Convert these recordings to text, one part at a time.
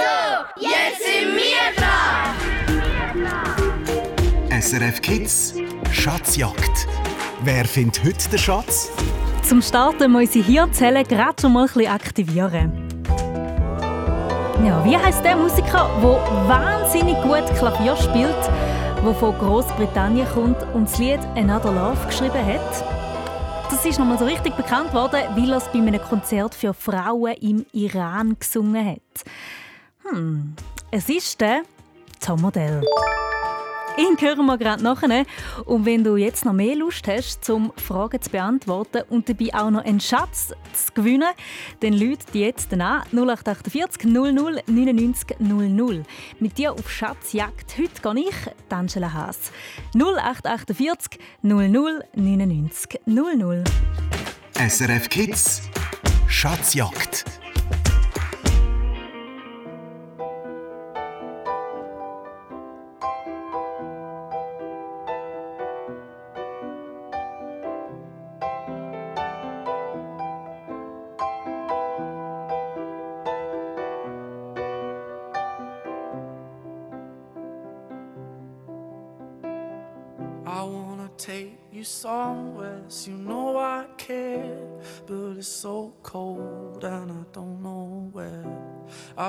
So, jetzt sind wir dran! SRF Kids Schatzjagd. Wer findet heute den Schatz? Zum Starten muss ich hier Hirnzellen gerade schon mal ein bisschen aktivieren. Ja, wie heißt der Musiker, der wahnsinnig gut Klavier spielt, der von Großbritannien kommt und das Lied Another Love geschrieben hat? Das ist nochmal so richtig bekannt worden, weil er es bei einem Konzert für Frauen im Iran gesungen hat. Hm, es ist der Tom Modell. Ihn hören wir gerade nachher. Und wenn du jetzt noch mehr Lust hast, zum Fragen zu beantworten und dabei auch noch einen Schatz zu gewinnen, dann lüt die jetzt an 0848 00 99 00. Mit dir auf Schatzjagd heute gehe ich, Angela Haas. 0848 00 99 00. SRF Kids Schatzjagd.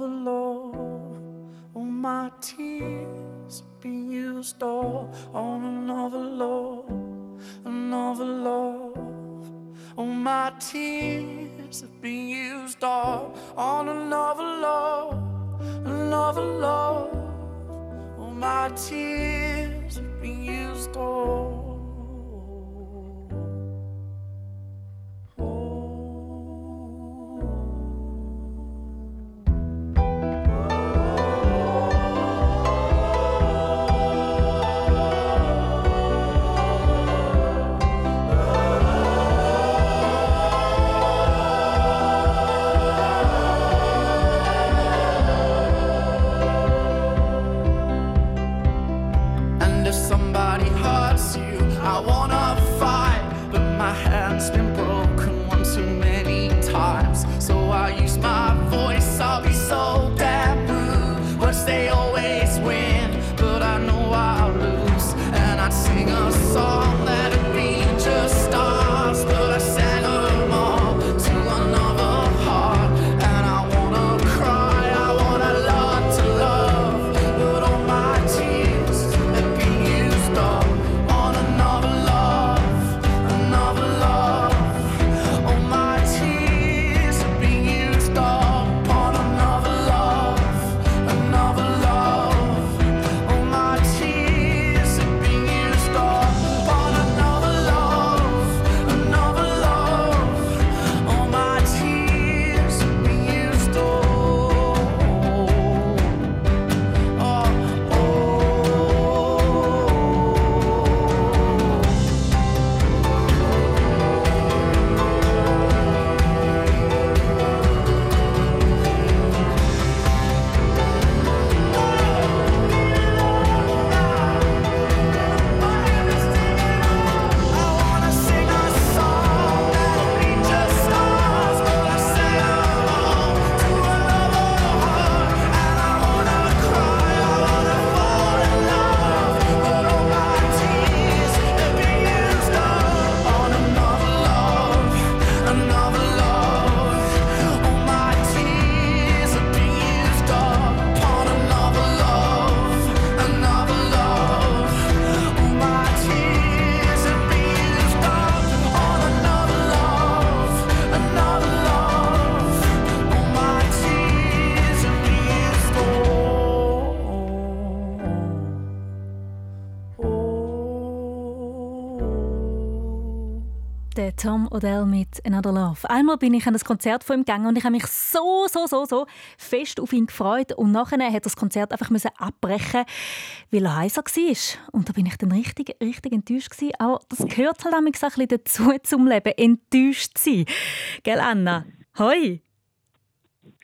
another love. All my tears been used up on another love, another love. All my tears been used all on another love, another love. All my tears been used all. Tom Odell mit Another Love. Einmal bin ich an das Konzert von ihm gegangen und ich habe mich so, so, so, so fest auf ihn gefreut. Und nachher hat das Konzert einfach müssen abbrechen, weil er heiser war. Und da bin ich dann richtig, richtig enttäuscht gewesen. Aber das gehört halt auch ein bisschen dazu zum Leben, enttäuscht sein. Gell, Anna? Hoi!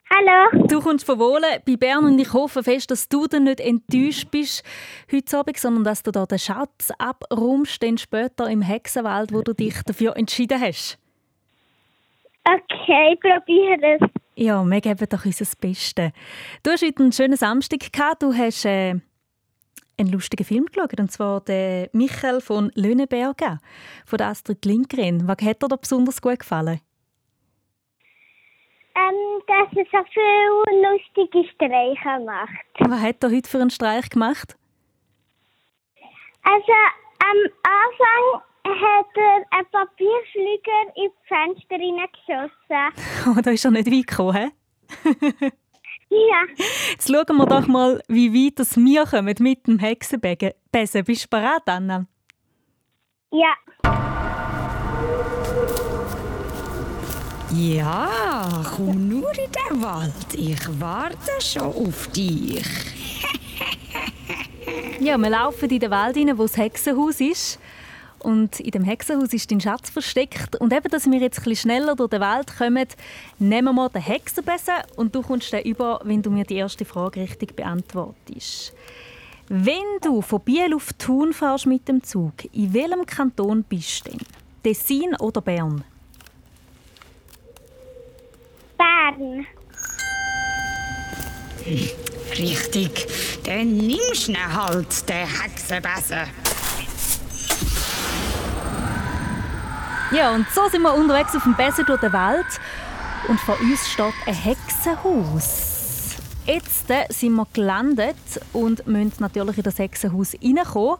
Hallo. Du kommst von Wohlen bei Bern und ich hoffe fest, dass du dann nicht enttäuscht bist heute Abend, sondern dass du da den Schatz abräumst, dann später im Hexenwald, wo du dich dafür entschieden hast. Okay, probiere es. Ja, wir geben doch unser Bestes. Du hast heute einen schönen Samstag gehabt. Du hast äh, einen lustigen Film geschaut, und zwar den Michael von Löhneberger von Astrid Lindgren. Was hat dir da besonders gut gefallen? Ähm, dass er so viele lustige Streiche macht. Was hat er heute für einen Streich gemacht? Also am Anfang hat er einen Papierflieger ins Fenster hineingeschossen. Oh, da ist er nicht weit gekommen, hä? Ja, Jetzt schauen wir doch mal, wie weit das wir kommen mit dem Hexenbesen. Bist du bereit, Anna? ja. Ja, komm nur in den Wald. Ich warte schon auf dich. Ja, wir laufen in den Wald rein, wo das Hexenhaus ist. Und in dem Hexenhaus ist dein Schatz versteckt. Und eben, dass wir jetzt ein schneller durch den Wald kommen, nehmen wir den Hexenbesen und du kommst den über, wenn du mir die erste Frage richtig beantwortest. Wenn du von Biel auf Thun fährst mit dem Zug, in welchem Kanton bist du denn? Tessin oder Bern? Bern. Richtig, dann nimmst du ihn halt, den Hexenbesen. Ja, und so sind wir unterwegs auf dem Besen durch den Wald. Und vor uns steht ein Hexenhaus. Jetzt äh, sind wir gelandet und müssen natürlich in das Hexenhaus reinkommen.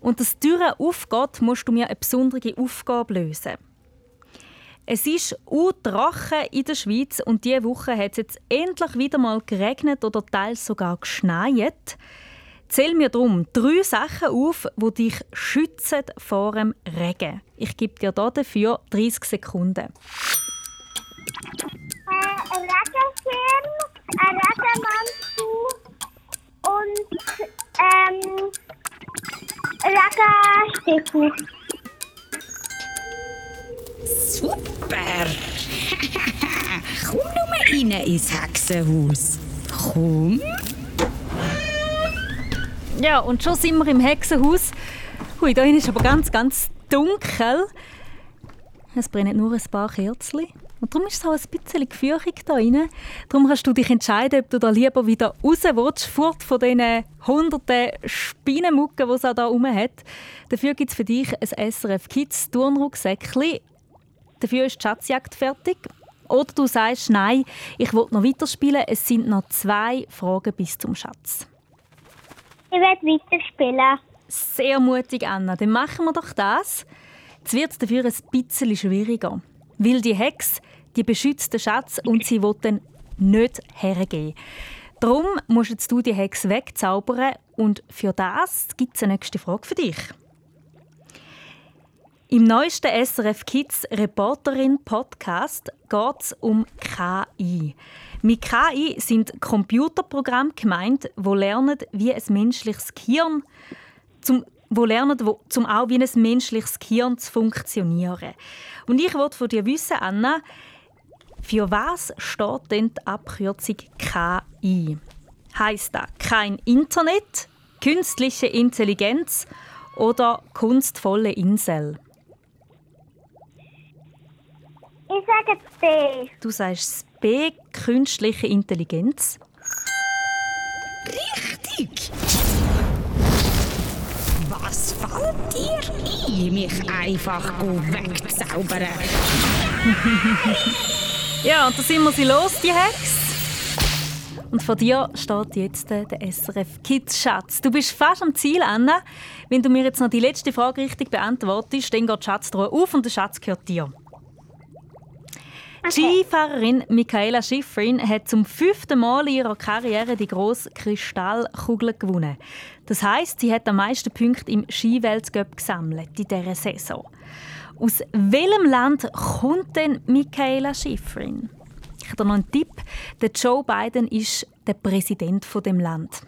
Und dass die Tür aufgeht, musst du mir eine besondere Aufgabe lösen. Es ist Drachen in der Schweiz und diese Woche hat es jetzt endlich wieder mal geregnet oder teils sogar geschneit. Zähl mir darum drei Sachen auf, die dich schützen vor dem Regen. Ich gebe dir dafür 30 Sekunden. Äh, ein Regenschirm, ein Regenmantel und ähm, Regenstiefel. Super! komm nur mal rein ins Hexenhaus. Komm. Ja, und schon sind wir im Hexenhaus. Hui, da ist aber ganz, ganz dunkel. Es brennen nur ein paar Kerzen. Und darum ist es auch ein bisschen gefürchtig da rein. Darum kannst du dich entscheiden, ob du da lieber wieder raus willst, fort von diesen hunderten Spinnenmucken, die es auch da rum hat. Dafür gibt es für dich ein SRF Kids Turnrucksäckchen. Dafür ist die Schatzjagd fertig. Oder du sagst, nein, ich will noch weiterspielen. Es sind noch zwei Fragen bis zum Schatz. Ich werde weiterspielen. Sehr mutig, Anna. Dann machen wir doch das. Jetzt wird es dafür ein bisschen schwieriger. Weil die Hex, die beschützt den Schatz und sie will dann nicht hergeben. Darum musst jetzt du die Hex wegzaubern und für das gibt es eine nächste Frage für dich. Im neuesten SRF Kids Reporterin Podcast geht es um KI. Mit KI sind Computerprogramme gemeint, wo lernen, wie ein menschliches Gehirn zum wo lernen, wo, zum auch wie ein menschliches Gehirn zu funktionieren. Und ich wollte von dir wissen, Anna, für was steht denn die Abkürzung KI? Heißt das kein Internet, künstliche Intelligenz oder kunstvolle Insel? Ich sage B. Du sagst das B, künstliche Intelligenz. Richtig. Was fällt dir ein, mich einfach wegzaubern? Ja, und da sind wir sie los, die Hex. Und vor dir steht jetzt äh, der SRF Kids Schatz. Du bist fast am Ziel, Anna. Wenn du mir jetzt noch die letzte Frage richtig beantwortest, dann geht die Schatztruhe auf und der Schatz gehört dir. Die Skifahrerin Michaela Schifrin hat zum fünften Mal in ihrer Karriere die grosse Kristallkugel gewonnen. Das heißt, sie hat am meisten Punkte im Skiweltcup gesammelt in dieser Saison. Aus welchem Land kommt denn Michaela Schifrin? Ich habe noch einen Tipp. Der Joe Biden ist der Präsident von dem Land.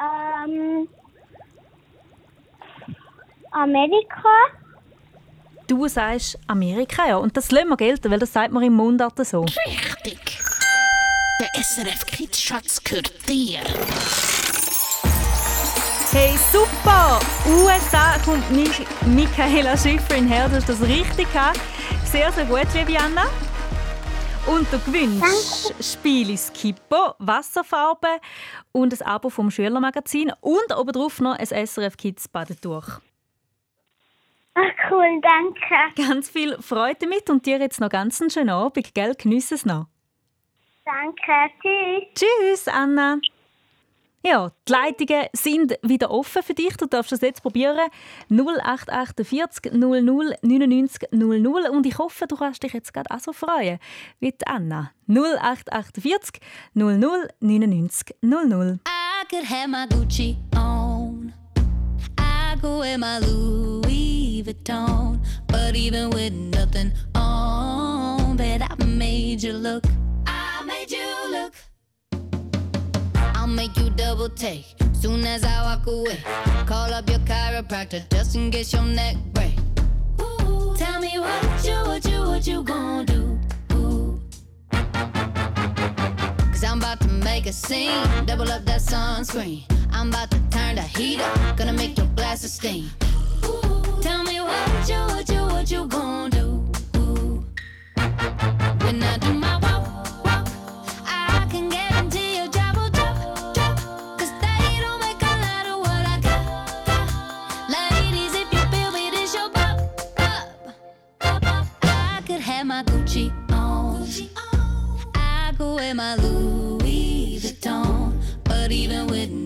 Ähm, Amerika. Du sagst Amerika, ja. Und das lassen wir gelten, weil das sagt man im Mundart so. Richtig. Der SRF Kids Schatz gehört dir. Hey, super! USA kommt mich Michaela Schifrin her. Du hast das richtig gehabt. Sehr, sehr gut, liebe Anna. Und du gewinnst Spiele Skippo, Wasserfarbe und ein Abo vom Schülermagazin und obendrauf noch ein SRF Kids Badetuch. Ach cool, danke. Ganz viel Freude damit und dir jetzt noch ganz einen schönen Abend, gell? Genieß es noch. Danke. Tschüss. Tschüss, Anna. Ja, die Leitungen sind wieder offen für dich. Du darfst es jetzt probieren. 0848 00 99 00. Und ich hoffe, du kannst dich jetzt gerade auch so freuen wie die Anna. 0848 00 99 00. I could have my Gucci on. I go wear my Louis Vuitton. But even with nothing on, bet I made you look. I made you look. I'll make you double take soon as I walk away. Call up your chiropractor just in case your neck break. Ooh, tell me what you, what you, what you gonna do? Cause I'm about to make a scene, double up that sunscreen. I'm about to turn the heat up, gonna make your glasses steam. What you, what you, what you do? When I do my walk, walk, I can they don't make a lot of what I got, got. Ladies, if you feel me, this your. I could have my Gucci on. I could wear my Louis Vuitton. But even with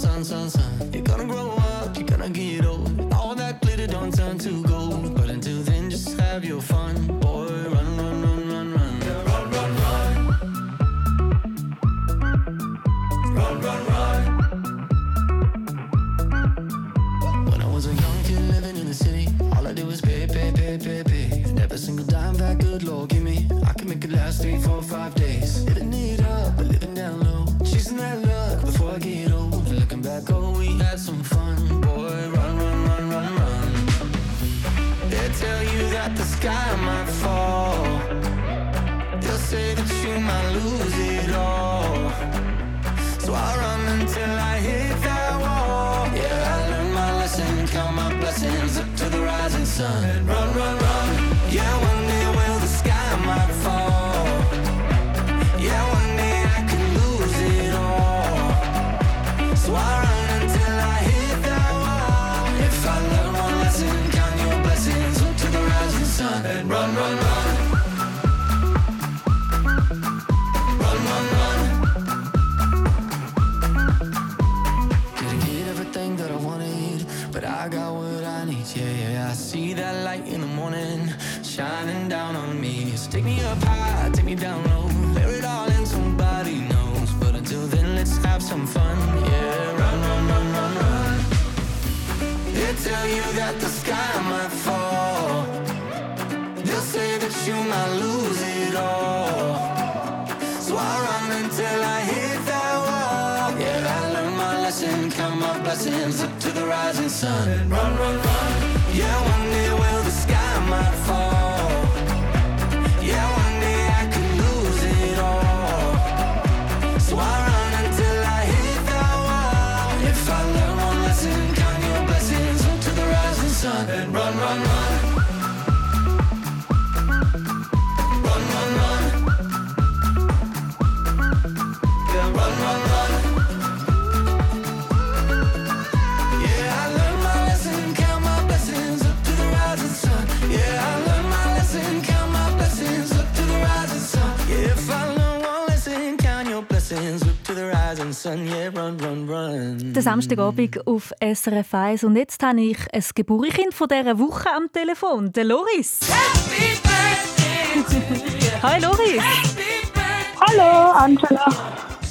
Son, son, son, son. You're gonna grow up, you're gonna get old. All that glitter don't turn to gold. But until then, just have your fun. Sky might fall. They'll say that you might lose it all. So I'll run until I hit that wall. Yeah, I learned my lesson, count my blessings up to the rising sun. Run, run, run. Yeah, count my blessings up to the rising sun. And run, run, run. Yeah, one day will the sky might fall. Yeah, one day I could lose it all. So I run until I hit that wall. If I learn one lesson, count your blessings up to the rising sun. And run. The rising sun. Yeah, run, run, run. Der Samstagabend auf SRF 1. Und jetzt habe ich ein Geburtskind von dieser Woche am Telefon, der Loris. Hi Loris. Hallo, Angela.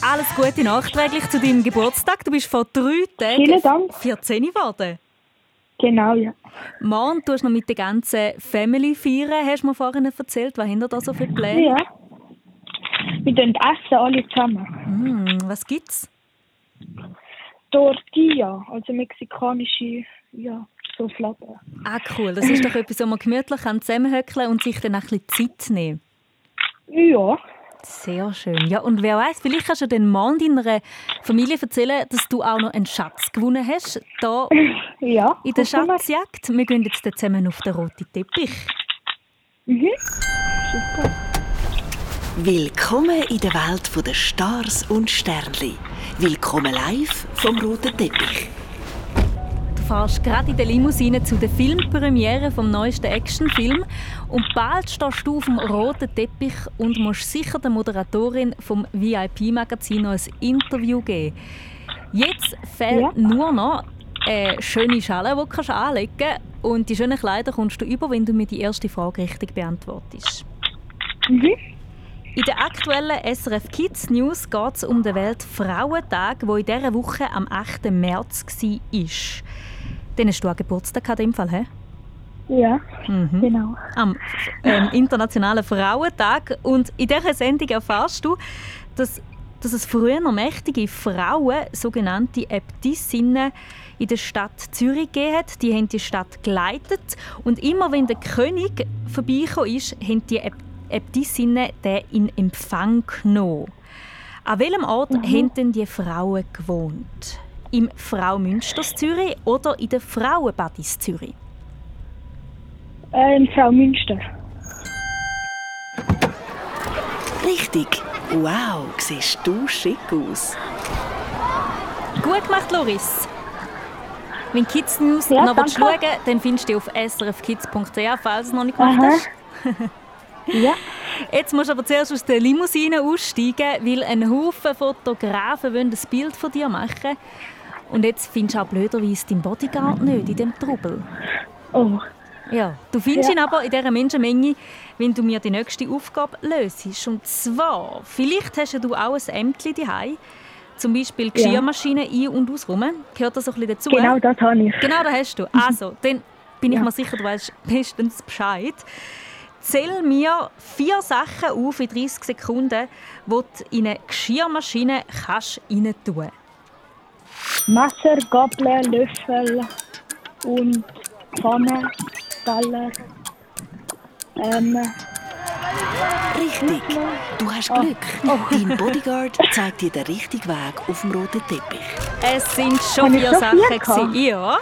Alles Gute nachträglich zu deinem Geburtstag. Du bist vor drei Tagen Vielen Dank. 14 geworden. Genau, ja. Morgen tust du noch mit der ganzen Family feiern. Hast du mir vorhin erzählt, was hinter da so viele Pläne? Ja. Wir essen alle zusammen. Mm, was gibt's? Tortilla, also mexikanische, ja, so Flappen. Ah, cool. Das ist doch etwas, wo man gemütlich zusammenhöckeln und sich dann ein bisschen Zeit nehmen Ja. Sehr schön. Ja, und wer weiß, vielleicht kannst du den Mann deiner Familie erzählen, dass du auch noch einen Schatz gewonnen hast, da Ja. in der. Schatzjagd. Wir gehen jetzt zusammen auf den roten Teppich. Mhm. Super. Willkommen in der Welt der Stars und Sternli. Willkommen live vom roten Teppich. Du fährst gerade in der Limousine zu der Filmpremiere vom neuesten Actionfilm und bald stehst du auf dem roten Teppich und musst sicher der Moderatorin vom VIP-Magazin noch ein Interview geben. Jetzt fehlt Ja. nur noch eine schöne Schale, die du kannst anlegen kannst. Und die schönen Kleider kommst du über, wenn du mir die erste Frage richtig beantwortest. Mhm. In der aktuellen SRF Kids News geht es um den Weltfrauentag, der in dieser Woche am 8. März war. Dann hast du auch Geburtstag gehabt, in dem Fall, hä? Ja, Mhm. genau. Am ähm, Internationalen Frauentag. Und in dieser Sendung erfährst du, dass, dass es früher noch mächtige Frauen, sogenannte Äbtissinnen, in der Stadt Zürich gegeben hat. Die haben die Stadt geleitet. Und immer wenn der König vorbeigekommen ist, haben die Äb Äbtissinnen den in Empfang genommen. An welchem Ort haben denn die Frauen gewohnt? Im Frau Münsters Zürich oder in der Frauenbadis Zürich? Äh, in Frau Münster. Richtig. Wow, siehst du schick aus. Gut gemacht, Loris. Wenn Kids News Ja, noch danke. schauen dann findest du die auf srfkids.ch, falls du es noch nicht gemacht Aha. hast. Ja. Jetzt musst du aber zuerst aus der Limousine aussteigen, weil ein Haufen Fotografen wollen ein Bild von dir machen. Und jetzt findest du auch blöderweise deinen Bodyguard nicht in diesem Trubel. Oh. Ja, du findest Ja. ihn aber in dieser Menschenmenge, wenn du mir die nächste Aufgabe löst. Und zwar, vielleicht hast du auch ein Ämtchen daheim, zum Beispiel Geschirrmaschine ein- und ausräumen. Gehört das so ein bisschen dazu? Genau das habe ich. Genau, das hast du. Also, dann bin ich Ja. mir sicher, du weißt bestens Bescheid. Zähl mir vier Sachen auf in 30 Sekunden, die du in eine Geschirrmaschine kannst rein tun Messer, Gabel, Löffel und Pfanne, Teller. Ähm, Richtig. Du hast Glück. Dein Bodyguard zeigt dir den richtigen Weg auf dem roten Teppich. Es sind schon vier so Sachen. Ja.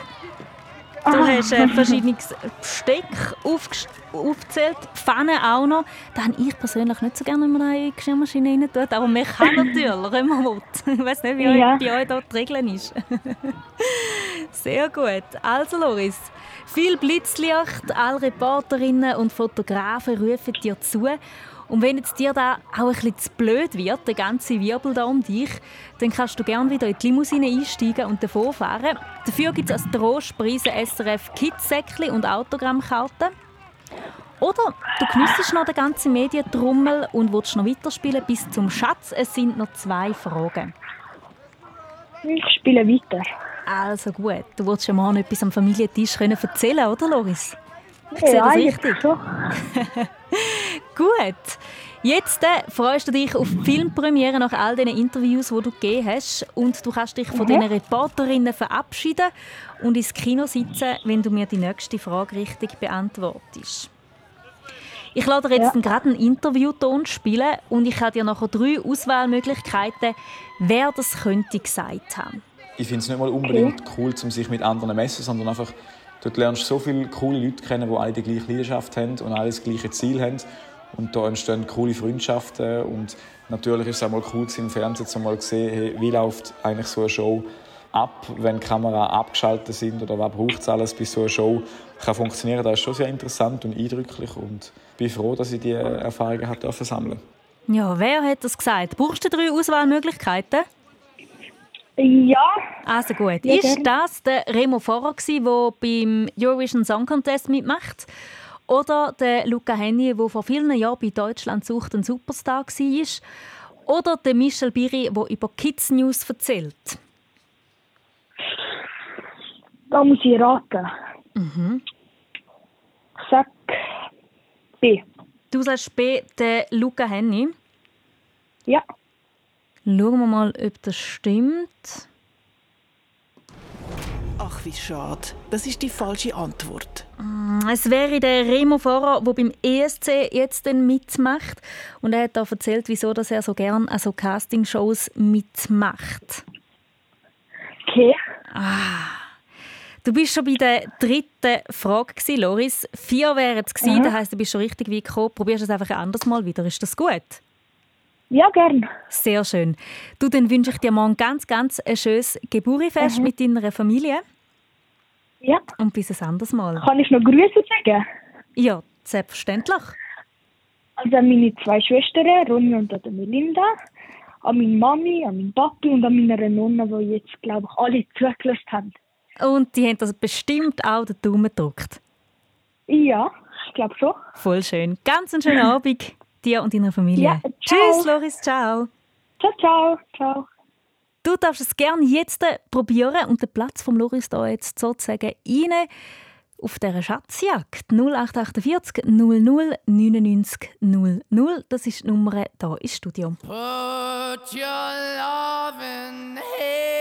Du Ah. hast äh, verschiedenes Besteck aufgezählt, Pfanne auch noch. Da habe ich persönlich nicht so gerne, wenn man da in Geschirrmaschine rein tut. Aber man kann natürlich, wenn man will. Ich weiß nicht, wie Ja. bei euch da die Regeln ist. Sehr gut. Also Loris, viel Blitzlicht, alle Reporterinnen und Fotografen rufen dir zu. Und wenn jetzt dir da auch ein bisschen zu blöd wird, der ganze Wirbel da um dich, dann kannst du gerne wieder in die Limousine einsteigen und davon fahren. Dafür gibt es als Trostpreise SRF Kids-Säckchen und Autogrammkarten. Oder du geniessest noch den ganzen Medientrummel und willst noch weiterspielen bis zum Schatz. Es sind noch zwei Fragen. Ich spiele weiter. Also gut, du wolltest ja mal etwas am Familientisch können erzählen oder Loris? Ich sehe ja, das eigentlich richtig. schon. Gut. Jetzt äh, freust du dich auf die Filmpremiere nach all diesen Interviews, die du gegeben hast. Und du kannst dich von diesen Reporterinnen verabschieden und ins Kino sitzen, wenn du mir die nächste Frage richtig beantwortest. Ich lade dir jetzt Ja. gerade einen Interviewton spielen und ich habe dir nachher drei Auswahlmöglichkeiten, wer das könnte gesagt haben. ich finde es nicht mal unbedingt cool, um sich mit anderen zu messen, sondern einfach, dort lernst du so viele coole Leute kennen, die alle die gleiche Leidenschaft haben und alle das gleiche Ziel haben. Und da entstehen coole Freundschaften und natürlich ist es auch mal cool im Fernsehen zu sehen, hey, wie läuft eigentlich so eine Show ab, wenn die Kamera abgeschaltet sind oder was braucht es alles, bis so eine Show kann funktionieren. Das ist schon sehr interessant und eindrücklich und bin froh, dass ich diese Erfahrungen sammeln. Ja, wer hat das gesagt? Brauchst du drei Auswahlmöglichkeiten? Ja, Also gut. Ja, ist das der Remo Vorrer, der beim Eurovision Song Contest mitmacht? Oder der Luca Henny, der vor vielen Jahren bei Deutschland sucht ein Superstar war? Oder der Michel Biri, der über Kids News erzählt? da muss ich raten. Mhm. Sag B. Du sagst B, der Luca Henny. Ja, Schauen wir mal, ob das stimmt. Ach, wie schade. Das ist die falsche Antwort. Es wäre der Remo Vorrer, der beim ESC jetzt dann mitmacht. Und er hat da erzählt, wieso dass er so gern an so Castingshows mitmacht. okay. Du bist schon bei der dritten Frage, gewesen, Loris. Vier wären es gewesen, das heisst, du bist schon richtig weit gekommen. Probierst es einfach ein anderes Mal wieder. Ist das gut? Ja, gern. Sehr schön. Du, dann wünsche ich dir morgen ganz, ganz ein schönes Geburtstagsfest mit deiner Familie. Ja. Und bis ein anderes Mal. Kann ich noch Grüße sagen? Ja, selbstverständlich. Also an meine zwei Schwestern, Ronja und an Melinda, an meine Mami, an meinen Papi und an meine Nonna, die jetzt, glaube ich, alle zugelassen haben. Und die haben das bestimmt auch den Daumen gedrückt. Ja, ich glaube schon. Voll schön. Ganz einen schönen Abend dir und deiner Familie. Ja. Tschüss, Loris, ciao. Ciao, ciao. Ciao. Du darfst es gerne jetzt probieren und den Platz vom Loris da jetzt sozusagen rein auf dieser Schatzjagd 0848 00 99 00. Das ist die Nummer hier ins Studio. Put your loving hand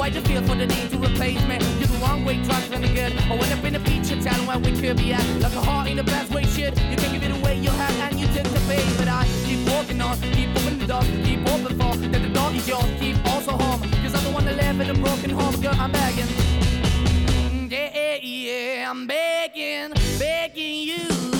Why the feel for the need to replace me? You one way drive from the good. I went up in a feature town where we could be at. Like a heart in the best way, should. You can give it away, you have, and you take the bait. But I keep walking on, keep opening the door, keep open for. That the door is yours, keep also home. Cause I'm the one that live in a broken home, girl, I'm begging. Mm, yeah, yeah, I'm begging, begging you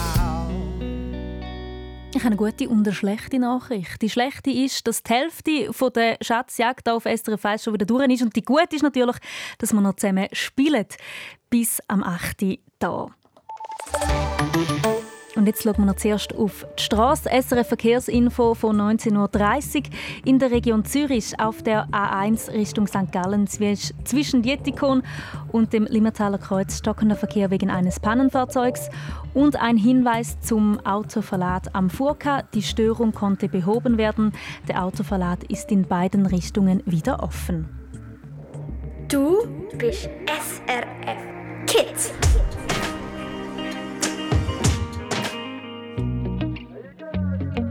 Ich habe eine gute und eine schlechte Nachricht. Die schlechte ist, dass die Hälfte von der Schatzjagd auf SRF 1 schon wieder durch ist. Und die gute ist natürlich, dass wir noch zusammen spielen. Bis am 8. da. Und jetzt schauen wir noch zuerst auf die Straße. SRF Verkehrsinfo von 19.30 Uhr. In der Region Zürich auf der A1 Richtung St. Gallen zwisch- zwischen Dietikon und dem Limmertaler Kreuz stockender Verkehr wegen eines Pannenfahrzeugs. Und ein Hinweis zum Autoverlad am Furka. Die Störung konnte behoben werden. Der Autoverlad ist in beiden Richtungen wieder offen. Du bist SRF Kids.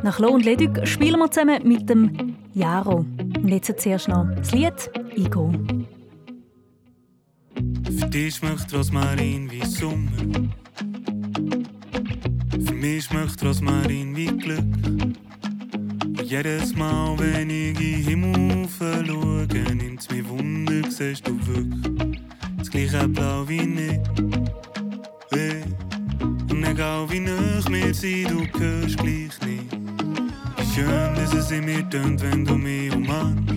Nach Lo und Ledig spielen wir zusammen mit dem Jaro. Und jetzt zuerst noch das Lied «Igo». Für dich schmeckt Rosmarin wie Sommer. Für mich schmeckt Rosmarin wie Glück. Und jedes Mal, wenn ich in den Himmel schaue, nimmt's mir Wunder, siehst du wirklich das gleiche Blau wie nicht. Hey. Und egal wie nah wir sind, du hörst gleich nicht. Schön, dass es in mir tönt, wenn du mich umarmst.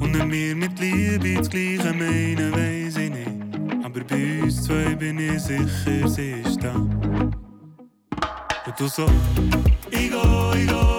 Und wenn wir mit Liebe das Gleiche meinen, weiss ich nicht. Aber bei uns zwei bin ich sicher, sie ist da. Und du so, ich go, ich go.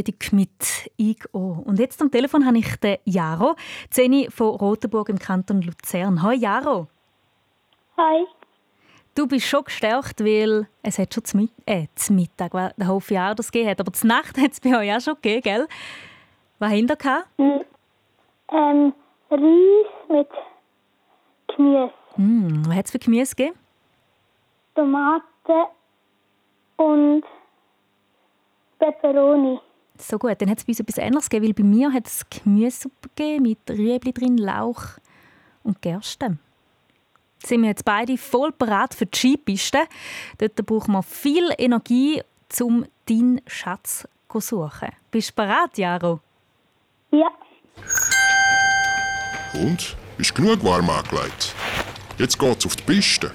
Lohnledig mit «Ich-O». Und jetzt am Telefon habe ich den Jaro, Zeni von Rotenburg im Kanton Luzern. Hallo Jaro. Hi. Du bist schon gestärkt, weil es hat schon zum, äh, Mittag, weil da hoffe ich auch, dass es gegeben hat. Aber zur Nacht hat es bei euch auch schon gegeben, gell? Was habt ihr gehabt? Hm. Ähm, Reis mit Gemüse, Hm, was hat es für Gemüse gegeben? Tomaten und Peperoni. So gut, dann hat es bei uns etwas anderes gegeben, weil bei mir hat es Gemüsesuppe gegeben mit Rüebli drin, Lauch und Gerste. Sind wir jetzt beide voll bereit für die Skipiste. Dort brauchen wir viel Energie, um deinen Schatz zu suchen. Bist du bereit, Jaro? Ja. Und? Ist genug warm angelegt? Jetzt geht's auf die Piste.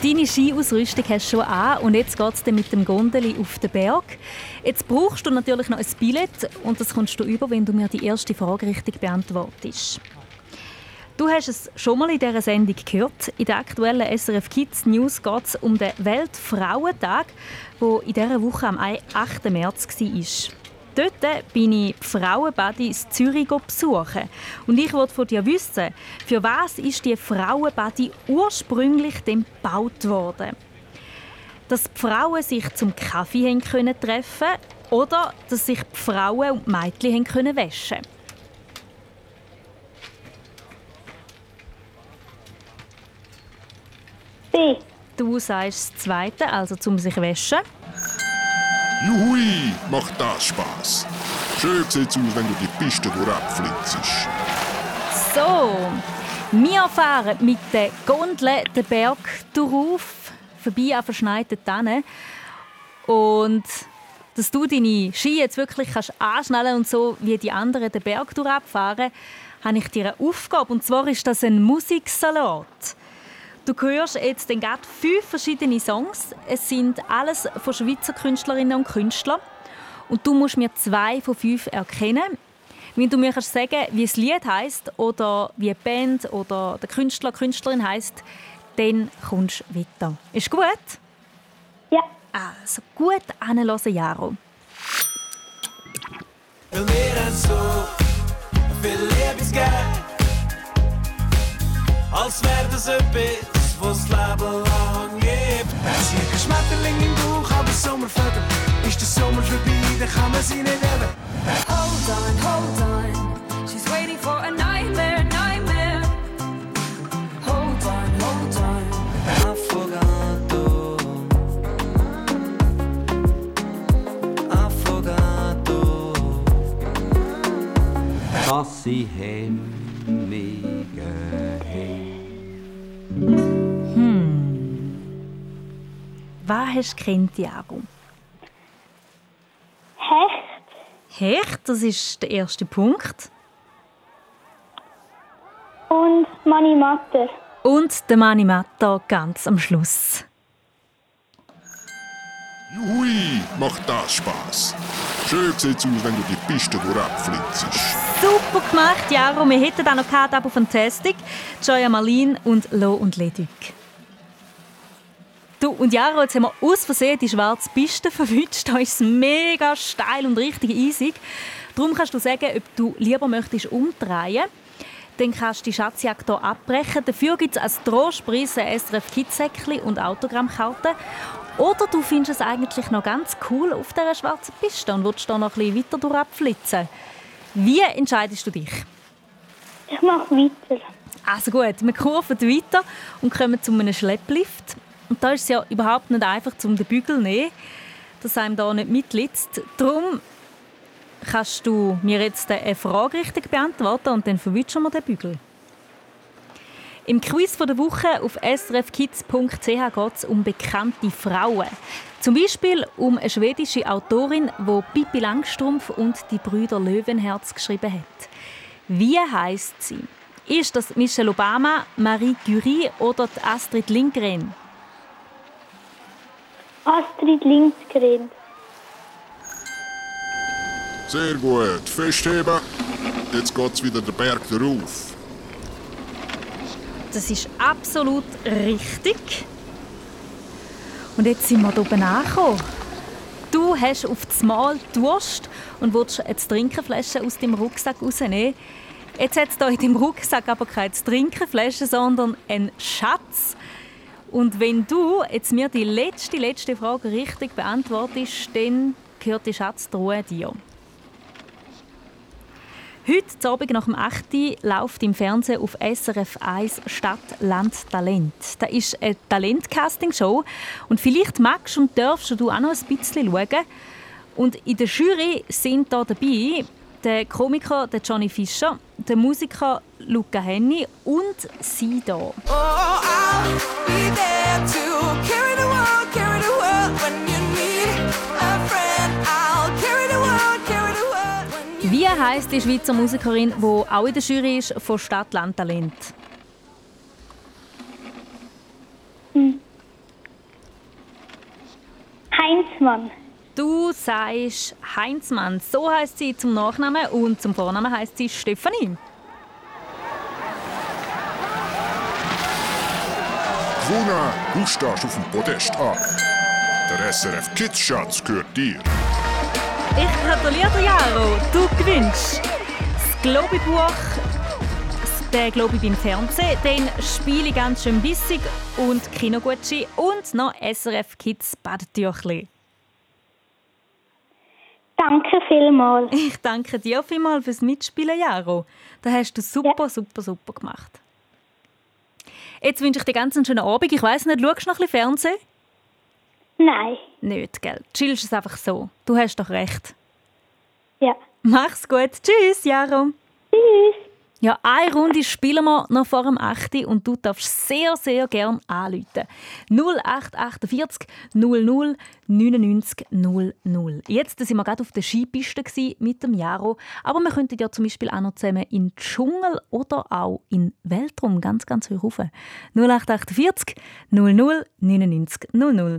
Deine Skiausrüstung hast du schon an und jetzt geht es mit dem Gondeli auf den Berg. Jetzt brauchst du natürlich noch ein Billett und das kommst du über, wenn du mir die erste Frage richtig beantwortest. Du hast es schon mal in dieser Sendung gehört. In der aktuellen SRF Kids News geht es um den Weltfrauentag, der in dieser Woche am 8. März war. Dort bin ich die Frauenbadi in Zürich besuchen. Und ich wollte von dir wissen, für was ist die Frauenbadi ursprünglich denn gebaut worden? Dass die Frauen sich zum Kaffee haben können treffen oder dass sich die Frauen und die Mädchen haben können waschen B. Du sagst das Zweite, also zum sich waschen. Juhui, macht das Spaß. Schön sieht's aus, wenn du die Piste durchflitzt. So, wir fahren mit der Gondel den Berg drauf, vorbei an verschneiten Tannen. Und dass du deine Ski jetzt wirklich kannst anschnallen und so wie die anderen den Berg durchfahren, habe ich dir eine Aufgabe. Und zwar ist das ein Musiksalat. Du hörst jetzt dann gerade fünf verschiedene Songs. Es sind alles von Schweizer Künstlerinnen und Künstlern. Und du musst mir zwei von fünf erkennen. Wenn du mir kannst sagen, wie das Lied heißt oder wie die Band oder der Künstler, Künstlerin heißt, dann kommst du weiter. Ist gut? Ja. Also gut anhören, Jaro. Wir haben so viel Liebesgeld, als wäre das etwas, was das Leben lang gibt. Sie hat kein Schmetterling im Bauch, aber Sommervögel. Ist der Sommer vorbei, dann kann man sie nicht eben. Hold on, hold on. She's waiting for a nightmare, nightmare. Hold on, hold on. Affogato. Affogato. Dass sie hemmige Hm. Was hast du kennt, Jaro? Hecht Hecht, das ist der erste Punkt. und Manimatter. Und der Manimatta ganz am Schluss. Juhui, macht das Spaß. Schön sieht's aus, wenn du die Piste durchflitzt. Super gemacht, Jaro. Wir hätten auch noch gehabt, aber Fantastic, Joya Marlin und Lo und Leduc. Du und Jaro, jetzt haben wir aus Versehen die schwarze Piste verwünscht. Da ist es mega steil und richtig eisig. Darum kannst du sagen, ob du lieber möchtest umdrehen dann kannst du die Schatzjagd hier abbrechen. Dafür gibt es als Trostpreis ein SRF Kids-Säckchen und Autogrammkarten. Oder du findest es eigentlich noch ganz cool auf dieser schwarzen Piste und willst da noch ein bisschen weiter durchflitzen. Wie entscheidest du dich? Ich mache weiter. Also gut, wir kurven weiter und kommen zu einem Schlepplift. Und da ist es ja überhaupt nicht einfach, um den Bügel zu nehmen, dass einem da nicht mitlitzt. Darum kannst du mir jetzt eine Frage richtig beantworten und dann verwünschen wir den Bügel. Im Quiz der Woche auf srfkids.ch geht es um bekannte Frauen. Zum Beispiel um eine schwedische Autorin, die Pippi Langstrumpf und die Brüder Löwenherz geschrieben hat. Wie heißt sie? Ist das Michelle Obama, Marie Curie oder Astrid Lindgren? Astrid Lindgren. Sehr gut, festheben. Jetzt geht's wieder den Berg darauf. Das ist absolut richtig. Und jetzt sind wir hier oben angekommen. Du hast auf das Mal Durst und willst eine Trinkenflasche aus dem Rucksack rausnehmen. Jetzt hat es hier in dem Rucksack aber keine Trinkenflasche, sondern einen Schatz. Und wenn du jetzt mir die letzte, letzte Frage richtig beantwortest, dann gehört die Schatztruhe dir. Heute Abend nach dem 8. läuft im Fernsehen auf SRF 1 Stadt, Land, Talent. Das ist eine Talentcasting-Show und vielleicht magst und darfst du auch noch ein bisschen schauen. Und in der Jury sind da dabei der Komiker der Johnny Fischer, der Musiker Luca Henny und sie da. Oh, I'll be there to carry the world, carry the world when you need a friend. I'll carry the world, carry the world. when you- Wie heißt die Schweizer Musikerin, die auch in der Jury ist von Stadt, Land, Talent? Heinzmann. Du sagst Heinzmann. So heißt sie zum Nachnamen und zum Vornamen heißt sie Stefanie. Runa, du stehst auf dem Podest an. Der SRF Kids Schatz gehört dir. Ich gratuliere dir, Jaro. Du gewinnst das Globi-Buch, den Globi beim Fernsehen, den Spiele ganz schön bissig und Kinogutschein und noch SRF Kids Badetüchli. Danke vielmals. Ich danke dir vielmals fürs Mitspielen, Jaro. Das hast du super, super, super gemacht. Jetzt wünsche ich dir ganz einen schönen Abend. Ich weiss nicht, schaust du noch ein bisschen Fernsehen? Nein. Nicht, gell? Chillst es einfach so. Du hast doch recht. Ja. Mach's gut. Tschüss, Jaro. Tschüss. Ja, eine Runde spielen wir noch vor dem 8. und du darfst sehr, sehr gern anrufen. 0848 00 99 00. Jetzt sind wir gerade auf der Skipiste mit dem Jaro, aber wir könnten ja zum Beispiel auch noch zusammen in den Dschungel oder auch in den Weltraum ganz, ganz hoch rauf. 0848 00 99 00.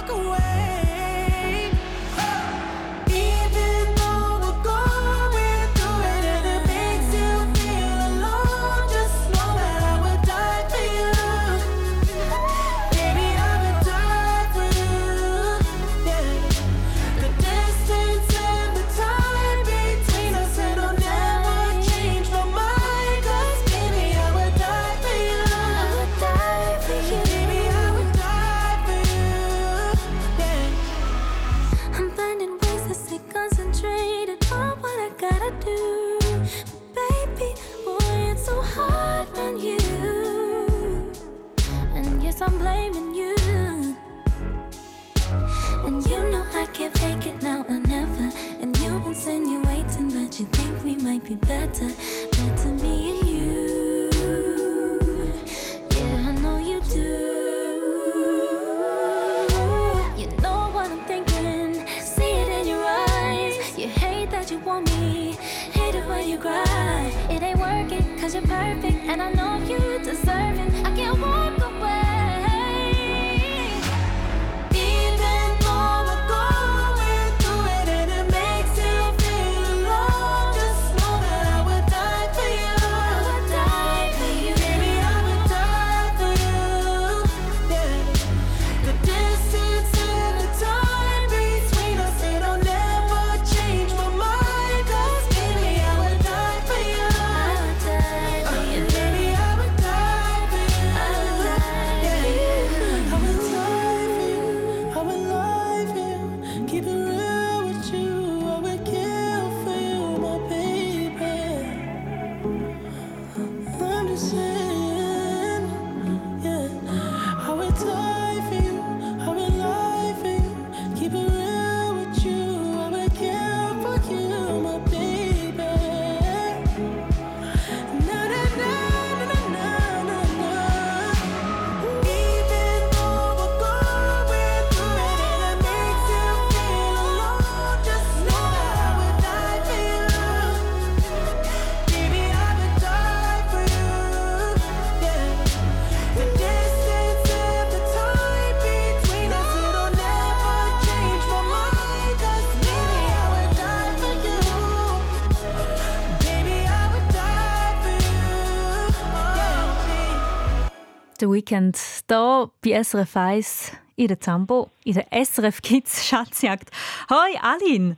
Weekend hier bei SRF 1 in der Zambo, in der SRF Kids Schatzjagd. Hoi Aline!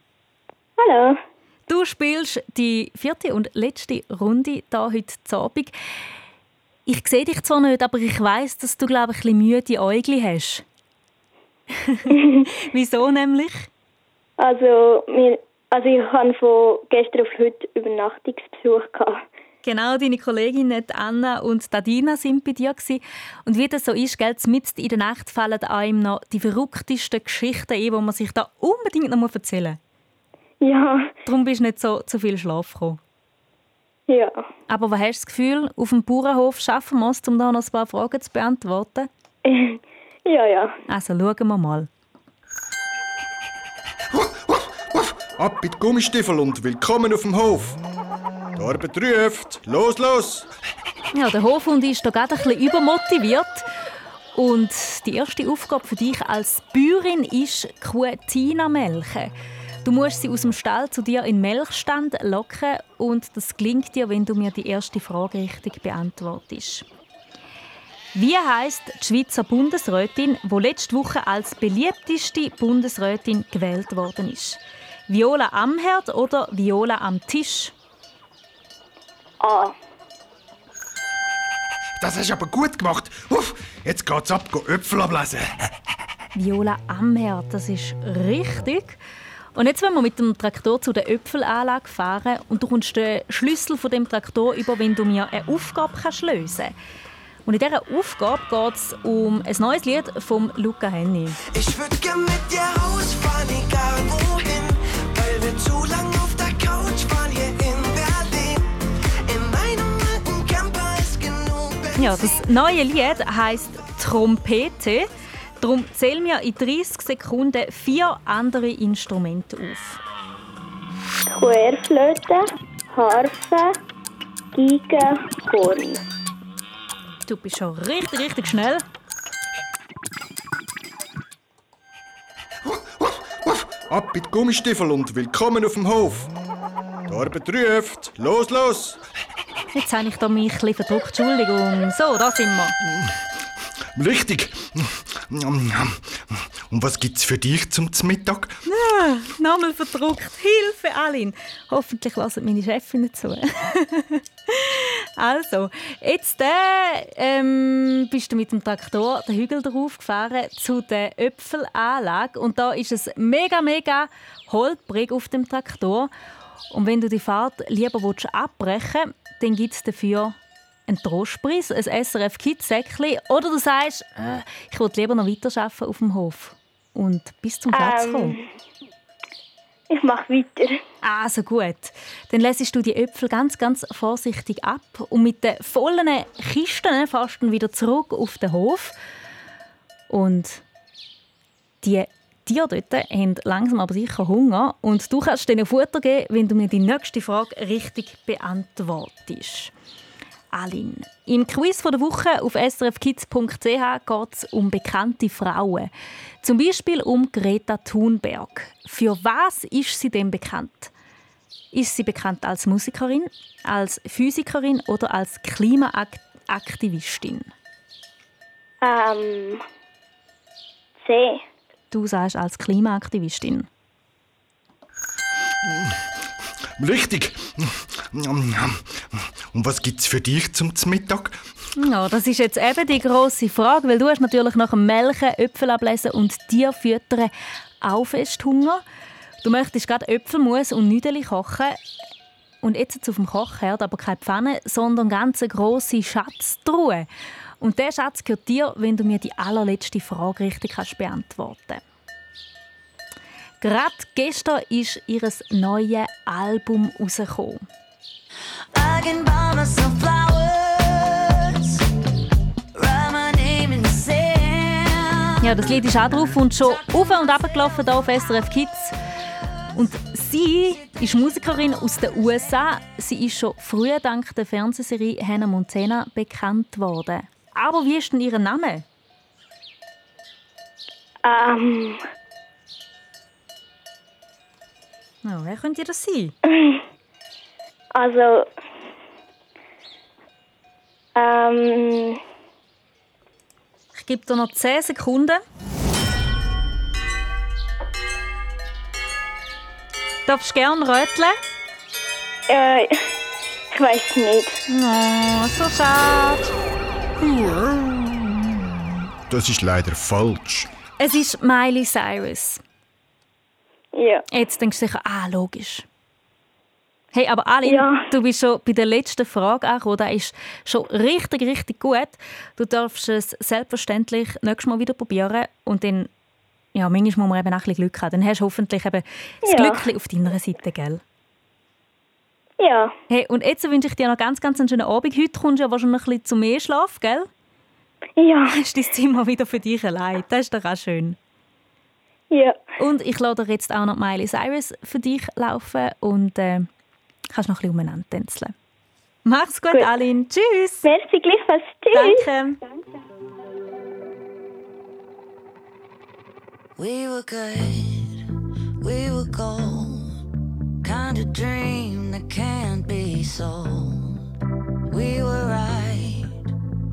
Hallo! Du spielst die vierte und letzte Runde hier heute Abend. Ich sehe dich zwar nicht, aber ich weiß, dass du glaube ich, ein bisschen müde Äugel hast. Wieso nämlich? Also, wir, also ich habe von gestern auf heute Übernachtungsbesuch gehabt. Genau, deine Kolleginnen Anna und Dadina sind bei dir gewesen. Und wie das so ist, gell, mitten in der Nacht fallen einem noch die verrücktesten Geschichten ein, die man sich da unbedingt noch erzählen muss. Ja. Darum bist du nicht so zu viel Schlaf gekommen. Ja. Aber was hast du das Gefühl, auf dem Bauernhof schaffen wir es, um da noch ein paar Fragen zu beantworten? ja, ja. Also schauen wir mal. Ab mit Gummistiefel und willkommen auf dem Hof. Arbeit ruft. Los, los! Ja, der Hofhund ist da gerade ein bisschen übermotiviert. Und die erste Aufgabe für dich als Bäuerin ist Kuh Tina melken. Du musst sie aus dem Stall zu dir in den Melkstand locken und das gelingt dir, wenn du mir die erste Frage richtig beantwortest. Wie heißt die Schweizer Bundesrätin, die letzte Woche als beliebteste Bundesrätin gewählt worden ist? Viola am Herd oder Viola am Tisch? A. Das hast du aber gut gemacht. Uff, jetzt geht's ab, go Äpfel ablesen. Viola am Herd, das ist richtig. Und jetzt wollen wir mit dem Traktor zu der Äpfelanlage fahren und du kommst den Schlüssel von dem Traktor über, wenn du mir eine Aufgabe kannst lösen Und in dieser Aufgabe geht es um ein neues Lied von Luca Henny. Ich würde gern mit dir ausfahren, egal wohin, weil wir zu lang auf der Couch waren hier Ja, das neue Lied heißt Trompete. Darum zähl mir in 30 Sekunden vier andere Instrumente auf. Querflöte, Harfe, Geige, Horn. Du bist schon richtig, richtig schnell. Ab mit Gummistiefel und willkommen auf dem Hof. Die Arbeit ruft. Los, los! Jetzt habe ich da mich ein bisschen verdruckt. Entschuldigung. So, da sind wir. Richtig. Und was gibt's für dich zum Mittag? Ja, nochmal verdruckt. Hilfe, Aline. Hoffentlich lassen meine Chefin nicht zu. also, jetzt äh, ähm, bist du mit dem Traktor den Hügel drauf gefahren zu der Äpfelanlage. Und da ist es mega, mega holprig auf dem Traktor. Und wenn du die Fahrt lieber abbrechen willst, dann gibt es dafür einen Trostpreis, ein SRF Kids-Säckchen. Oder du sagst, äh, ich will lieber noch weiterarbeiten auf dem Hof. Und bis zum Platz Ähm, kommen. Ich mache weiter. Also gut. Dann lässt du die Äpfel ganz, ganz vorsichtig ab und mit den vollen Kisten fährst du wieder zurück auf den Hof. Und die Tiere dort haben langsam aber sicher Hunger und du kannst ihnen Futter geben, wenn du mir die nächste Frage richtig beantwortest. Aline, im Quiz der Woche auf srfkids.ch geht es um bekannte Frauen. Zum Beispiel um Greta Thunberg. Für was ist sie denn bekannt? Ist sie bekannt als Musikerin, als Physikerin oder als Klimaaktivistin? Ähm. C. Du sagst als Klimaaktivistin. Richtig. Und was gibt's für dich zum Mittag? Ja, das ist jetzt eben die grosse Frage, weil du hast natürlich nach dem Melken, Äpfel ablesen und Tier füttern auch fest Hunger. Du möchtest gerade Äpfelmus und Nüdeli kochen. Und jetzt auf dem Kochherd aber keine Pfanne, sondern ganz grosse Schatztruhe. Und der Schatz gehört dir, wenn du mir die allerletzte Frage richtig kannst beantworten Gerade gestern ist ihr neues Album rausgekommen. Ja, das Lied ist auch drauf und schon auf und ab gelaufen hier auf SRF Kids. Und sie ist Musikerin aus den USA. Sie ist schon früh dank der Fernsehserie Hannah Montana bekannt worden. Aber wie ist denn ihr Name? Ähm. Ja, wer könnte das sein? Also. Ähm. Ich gebe dir noch 10 Sekunden. Darfst du gerne röteln? Äh, ich weiß nicht. Oh, so schade. Das ist leider falsch. Es ist Miley Cyrus. Ja. Jetzt denkst du sicher, ah, logisch. Hey, aber Alin, Ja. du bist schon bei der letzten Frage angekommen. Das ist schon richtig, richtig gut. Du darfst es selbstverständlich nächstes Mal wieder probieren. Und dann, ja, manchmal muss man eben auch ein bisschen Glück haben. Dann hast du hoffentlich eben das Ja. Glück auf deiner Seite, gell? Ja. Hey, und jetzt wünsche ich dir noch ganz, ganz einen schönen Abend. Heute kommst du ja wahrscheinlich ein bisschen zu mehr Schlaf, gell? Ja. Hast dein Zimmer wieder für dich allein. Das ist doch auch schön. Ja. Und ich lade jetzt auch noch Miley Cyrus für dich laufen und äh, kannst noch ein bisschen umeinander tänzeln. Mach's gut, Gut. Alin. Tschüss. Merci gleichfalls. Tschüss. Danke. We were good, we were gold. Kind of dream that can't be sold. We were right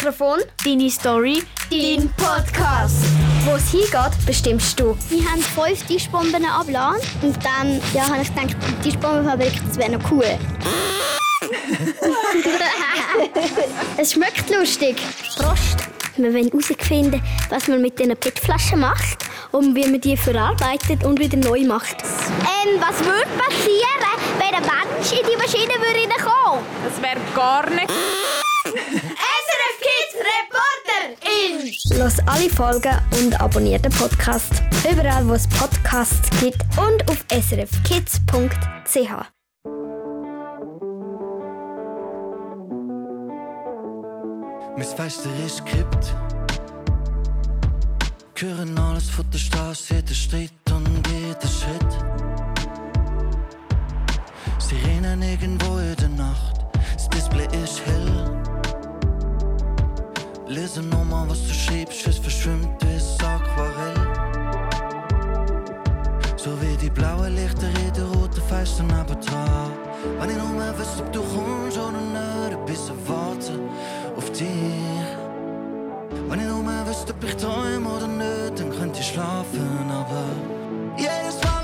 Mikrofon, deine Story, dein Podcast. Wo es hingeht, bestimmst du. Wir haben fünf Tischbomben abgeladen und dann ja, habe ich gedacht, die Tischbombenfabrik, das wäre noch cool. es schmeckt lustig. Prost! Wir wollen herausfinden, was man mit diesen PET-Flaschen macht und wie man die verarbeitet und wieder neu macht. Ähm, was würde passieren, wenn ein Mensch in die Maschine würde reinkommen? Das wäre gar nicht. In! Los alle Folgen und abonniert den Podcast. Überall, wo es Podcasts gibt und auf srfkids.ch. Mein Fenster ist gekippt. Hören alles von der Straße, jeder Streit und jeder Schritt. Sirenen irgendwo in der Nacht, das Display ist hell. Lese nochmal, was du schreibst, es verschwimmt ein Aquarell. So wie die blauen Lichter in den roten Fenstern nebendran. Wenn ich nur mehr wüsste, ob du kommst oder nicht, ein bisschen warten auf dich. Wenn ich nur mehr wüsste, ob ich träume oder nicht, dann könnte ich schlafen, aber jedes Mal,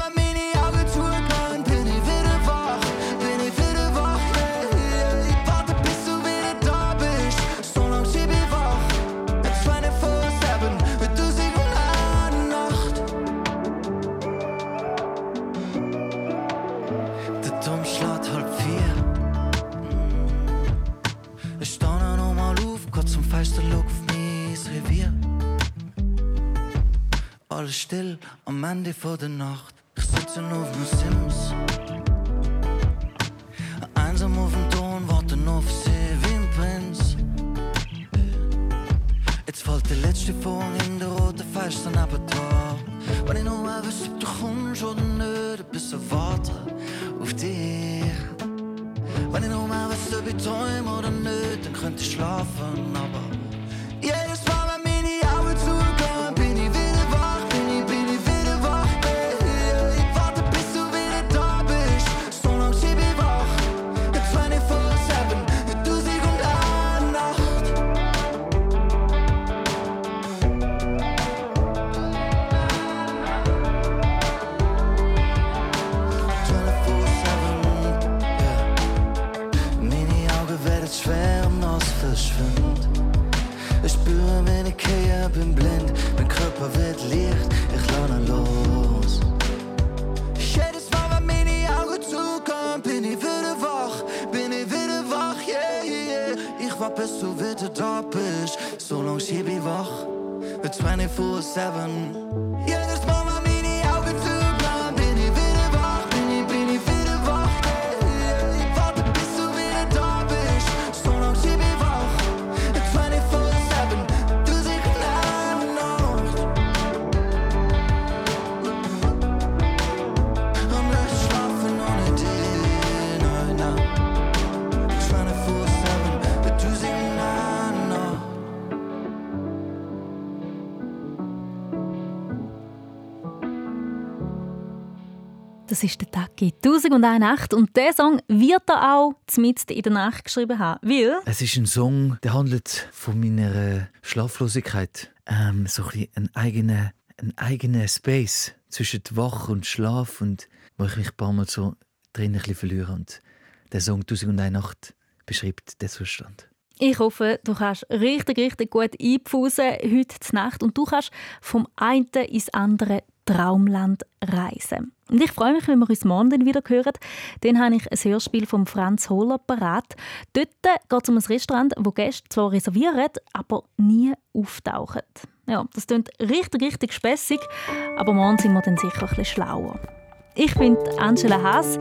still am Ende vor der Nacht. Ich sitze auf dem Sims. Einsam auf dem Ton, warte nur auf sie wie ein Prinz. Jetzt fällt der letzte Vorhang in der roten Fenster neben da. Wenn ich nur wüsste, ob du kommst oder nicht, ein bisschen warten auf dich. Wenn ich nur wüsste, ob ich träume oder nicht, dann könnte ich schlafen, aber seven. Das ist der Taki 1001 Nacht und der Song wird er auch mitten in der Nacht geschrieben haben, weil Es ist ein Song, der handelt von meiner äh, Schlaflosigkeit. Ähm, so ein, ein eigener, ein eigener Space zwischen Wach und Schlaf und wo ich mich ein paar Mal so drin ein bisschen verliere. Und der Song «1001 Nacht» beschreibt den Zustand. ich hoffe, du kannst richtig, richtig gut einpfusen heute Nacht und du kannst vom einen ins andere Traumland reisen. Und ich freue mich, wenn wir uns morgen wieder hören. Dann habe ich ein Hörspiel von Franz Hohler parat. Dort geht es um ein Restaurant, wo Gäste zwar reservieren, aber nie auftauchen. Ja, das klingt richtig, richtig spässig, aber morgen sind wir dann sicher ein bisschen schlauer. Ich bin Angela Haas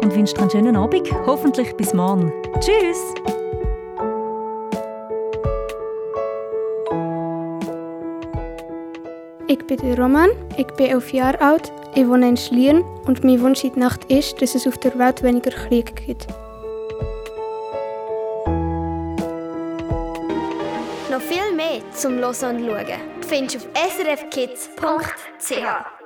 und wünsche dir einen schönen Abend. Hoffentlich bis morgen. Tschüss! Ich bin Roman, ich bin elf Jahre alt, ich wohne in Schlieren und mein Wunsch in der Nacht ist, dass es auf der Welt weniger Krieg gibt. Noch viel mehr zum Hören und Schauen findest du auf srfkids.ch.